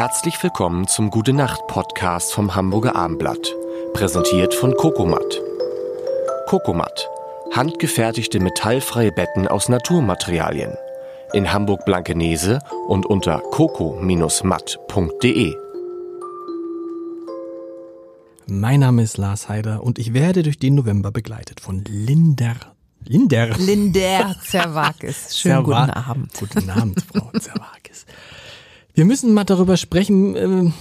Herzlich willkommen zum Gute Nacht Podcast vom Hamburger Armblatt, präsentiert von Kokomat. Kokomat, handgefertigte metallfreie Betten aus Naturmaterialien. In Hamburg Blankenese und unter coco-matt.de. Mein Name ist Lars Heider und ich werde durch den November begleitet von Linder. Linder. Linder Zerwakis. Schönen Zerwa- guten Abend. Guten Abend, Frau Zerwakis. Wir müssen mal darüber sprechen. ähm,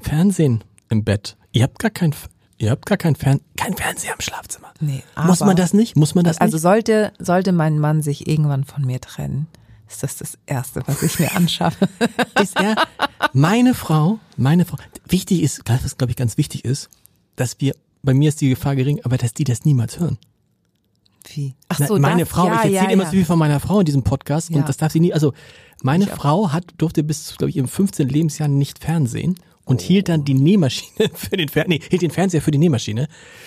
Fernsehen im Bett. Ihr habt gar kein, ihr habt gar kein Fern, kein Fernseher im Schlafzimmer. Nee, Muss aber- man das nicht? Muss man das Also nicht? sollte, sollte mein Mann sich irgendwann von mir trennen, ist das das Erste, was ich mir anschaffe. Ist er, meine Frau, meine Frau, wichtig ist, was glaube ich ganz wichtig ist, dass wir, bei mir ist die Gefahr gering, aber dass die das niemals hören. Wie? Ach so, meine das, Frau, ja, ich erzähle ja, immer ja. so viel von meiner Frau in diesem Podcast und das darf sie nie, also meine Frau hat, durfte bis, glaube ich, im 15. Lebensjahr nicht Fernsehen und hielt dann die Nähmaschine für den Fer nee, hielt den Fernseher für die Nähmaschine.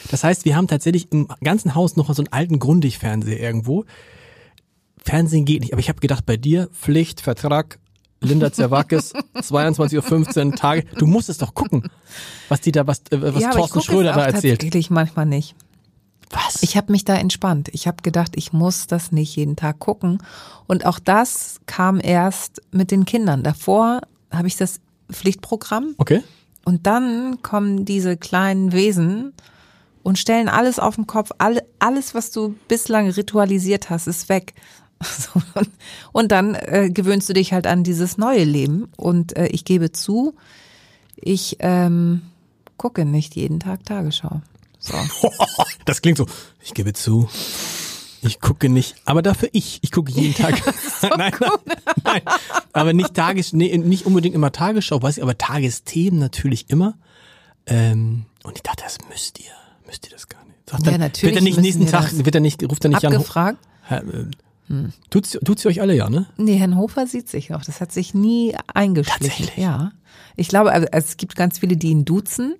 Das heißt, wir haben tatsächlich im ganzen Haus noch so einen alten Grundig-Fernseher irgendwo. Fernsehen geht nicht, aber ich habe gedacht, bei dir Pflicht, Vertrag, Linda Zerwakis, 22.15 Uhr Tage. Du musst es doch gucken, was die da, was, äh, was ja, ich Thorsten Schröder da erzählt. tatsächlich manchmal nicht. Was? Ich habe mich da entspannt. Ich habe gedacht, ich muss das nicht jeden Tag gucken. Und auch das kam erst mit den Kindern. Davor habe ich das Pflichtprogramm okay. und dann kommen diese kleinen Wesen und stellen alles auf den Kopf. Alle, alles, was du bislang ritualisiert hast, ist weg. Und dann äh, gewöhnst du dich halt an dieses neue Leben. Und äh, ich gebe zu, ich ähm, gucke nicht jeden Tag Tagesschau. So. Das klingt so, ich gebe zu, ich gucke nicht, aber dafür ich, ich gucke jeden Tag. nein, nein, nein, aber nicht Tages, nee, nicht unbedingt immer Tagesschau, weiß ich, aber Tagesthemen natürlich immer. Ähm, und ich dachte, das müsst ihr, müsst ihr das gar nicht. Sagt Ja, dann, natürlich Wird er nicht nächsten Tag, wird er nicht, ruft er nicht an. Abgefragt? Herr, äh, Tut's, tut's euch alle ja, ne? Nee, Herrn Hofer sieht sich noch. Das hat sich nie eingeschlichen. Tatsächlich? Ja. Ich glaube, also es gibt ganz viele, die ihn duzen.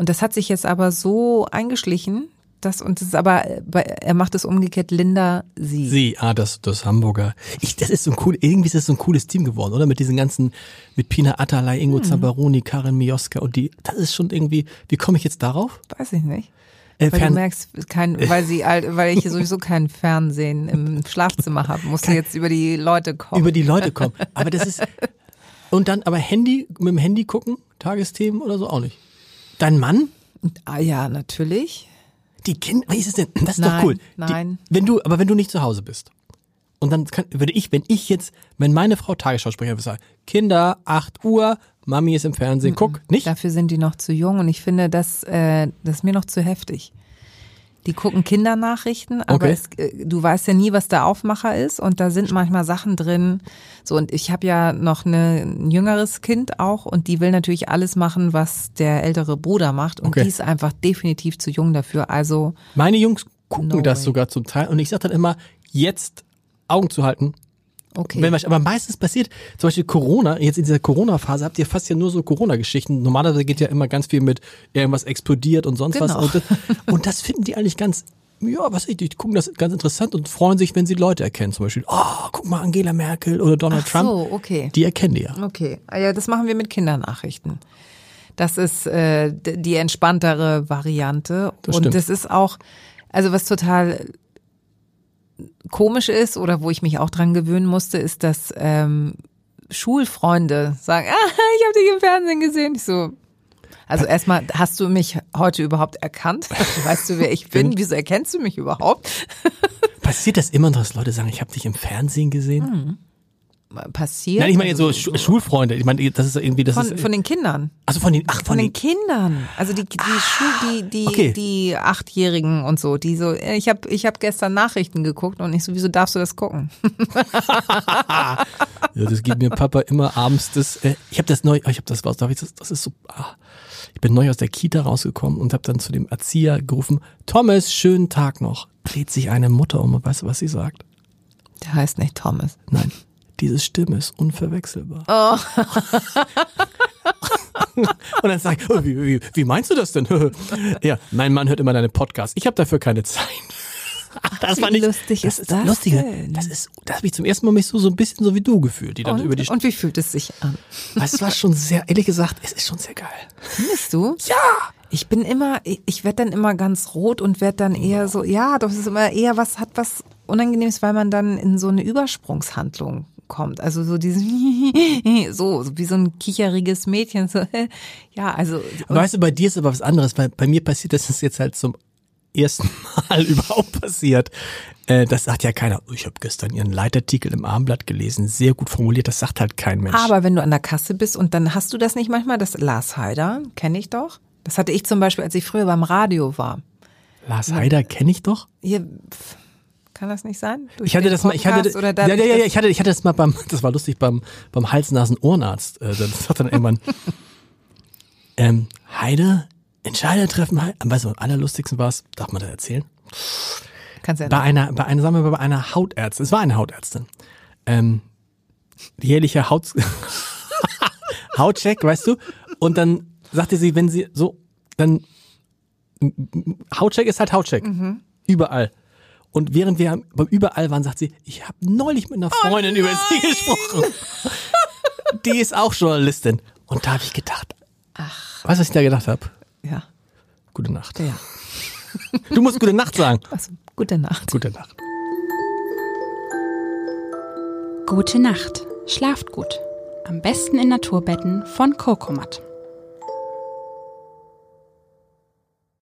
Und das hat sich jetzt aber so eingeschlichen, dass, und das ist aber, er macht es umgekehrt, Linda, sie. Sie, ah, das, das Hamburger. Ich, das ist so ein cool, irgendwie ist das so ein cooles Team geworden, oder? Mit diesen ganzen, mit Pina Atalay, Ingo Hm. Zambaroni, Karin Mioska und die, das ist schon irgendwie, wie komme ich jetzt darauf? Weiß ich nicht. Äh, Weil du merkst, kein, weil sie, weil ich sowieso kein Fernsehen im Schlafzimmer habe, musst du jetzt über die Leute kommen. über die Leute kommen. Aber das ist, und dann, aber Handy, mit dem Handy gucken, Tagesthemen oder so auch nicht. Dein Mann? ah ja, natürlich. Die Kinder, wie ist es denn? Das ist Nein, doch cool. nein. Die, wenn du, aber wenn du nicht zu Hause bist. Und dann kann, würde ich, wenn ich jetzt, wenn meine Frau Tagesschausprecher würde sagen, Kinder, 8 Uhr, Mami ist im Fernsehen, guck, nicht? Dafür sind die noch zu jung und ich finde, das, äh, das ist mir noch zu heftig. Die gucken Kindernachrichten, aber Okay. es, äh, du weißt ja nie, was der Aufmacher ist und da sind manchmal Sachen drin. So und ich habe ja noch eine, ein jüngeres Kind auch und die will natürlich alles machen, was der ältere Bruder macht und Okay. die ist einfach definitiv zu jung dafür. Also Meine Jungs gucken No das way. sogar zum Teil und ich sage dann immer, jetzt Augen zu halten. Okay. Wenn aber meistens passiert, zum Beispiel Corona, jetzt in dieser Corona-Phase habt ihr fast ja nur so Corona-Geschichten. Normalerweise geht ja immer ganz viel mit irgendwas explodiert und sonst was. Genau. Und das, und das finden die eigentlich ganz, ja, was weiß ich, die gucken das ganz interessant und freuen sich, wenn sie Leute erkennen. Zum Beispiel, oh, guck mal, Angela Merkel oder Donald Ach Trump. so, okay. Die erkennen die ja. Okay, Ah ja, das machen wir mit Kindernachrichten. Das ist äh, die entspanntere Variante. Das und stimmt. das ist auch, also was total komisch ist oder wo ich mich auch dran gewöhnen musste, ist, dass ähm, Schulfreunde sagen, ah, ich habe dich im Fernsehen gesehen. Ich so, also erstmal, hast du mich heute überhaupt erkannt? Weißt du, wer ich bin? Wieso erkennst du mich überhaupt? Passiert das immer, dass Leute sagen, ich habe dich im Fernsehen gesehen? Passiert. Nein, ich meine jetzt so Also, Schu Schulfreunde. Ich meine, das ist irgendwie, das von, ist, von den Kindern. also von den, ach, Von von den den, Kindern, also die die Schu die die okay. die achtjährigen und so, die so äh, ich habe ich habe gestern Nachrichten geguckt und ich so wieso darfst du das gucken? Ja, das gibt mir Papa immer abends das. Äh, ich habe das neu, ich habe das was, darf ich das? Das ist so. Ah, ich bin neu aus der Kita rausgekommen und habe dann zu dem Erzieher gerufen: Thomas, schönen Tag noch. Dreht sich eine Mutter um und weißt du, was sie sagt? Der heißt nicht Thomas. Nein, diese Stimme ist unverwechselbar. Oh. und dann sag ich, oh, wie, wie, wie meinst du das denn? ja, mein Mann hört immer deine Podcasts. Ich habe dafür keine Zeit. Ach, das war nicht lustig das ist das Lustige. denn? Das ist, das habe ich zum ersten Mal mich so, so ein bisschen so wie du gefühlt, die dann über die Und, und wie fühlt es sich an? Weißt es war schon sehr, ehrlich gesagt, es ist schon sehr geil. Findest du? Ja! Ich bin immer, ich, ich werde dann immer ganz rot und werde dann eher so, ja, doch es ist immer eher was, hat was Unangenehmes, weil man dann in so eine Übersprungshandlung kommt. Also so dieses, so, so wie so ein kicheriges Mädchen, so, ja, also. Weißt du, bei dir ist aber was anderes, weil bei mir passiert das ist jetzt halt zum ersten Mal überhaupt passiert. Äh, das sagt ja keiner. Ich habe gestern ihren Leitartikel im Armblatt gelesen, sehr gut formuliert, das sagt halt kein Mensch. Aber wenn du an der Kasse bist und dann hast du das nicht manchmal, das Lars Heider, kenne ich doch. Das hatte ich zum Beispiel, als ich früher beim Radio war. Lars Heider kenne ich doch. Hier, pf, kann das nicht sein? Durch Ich hatte das mal, ich hatte, oder ja, ja, ja, ich hatte, ich hatte das mal beim, das war lustig beim, beim Hals-Nasen-Ohrenarzt. Äh, das sagt dann irgendwann, ähm, Heider, Entscheider treffen, Heider. Weißt du, am allerlustigsten war es, darf man das erzählen? Kannst ja Bei einer, bei einer, sagen wir mal, bei einer Hautärztin, es war eine Hautärztin, ähm, jährlicher Haut, Hautcheck, weißt du, und dann sagte sie, wenn sie so, dann, Hautcheck ist halt Hautcheck, überall. Und während wir beim überall waren, sagt sie, ich habe neulich mit einer Freundin über sie gesprochen. Die ist auch Journalistin. Und da habe ich gedacht, ach, weißt du, was ich da gedacht habe? ja, Gute Nacht. ja. Du musst gute Nacht sagen. Also, gute Nacht. Gute Nacht. Gute Nacht. Schlaft gut. Am besten in Naturbetten von Kokomat.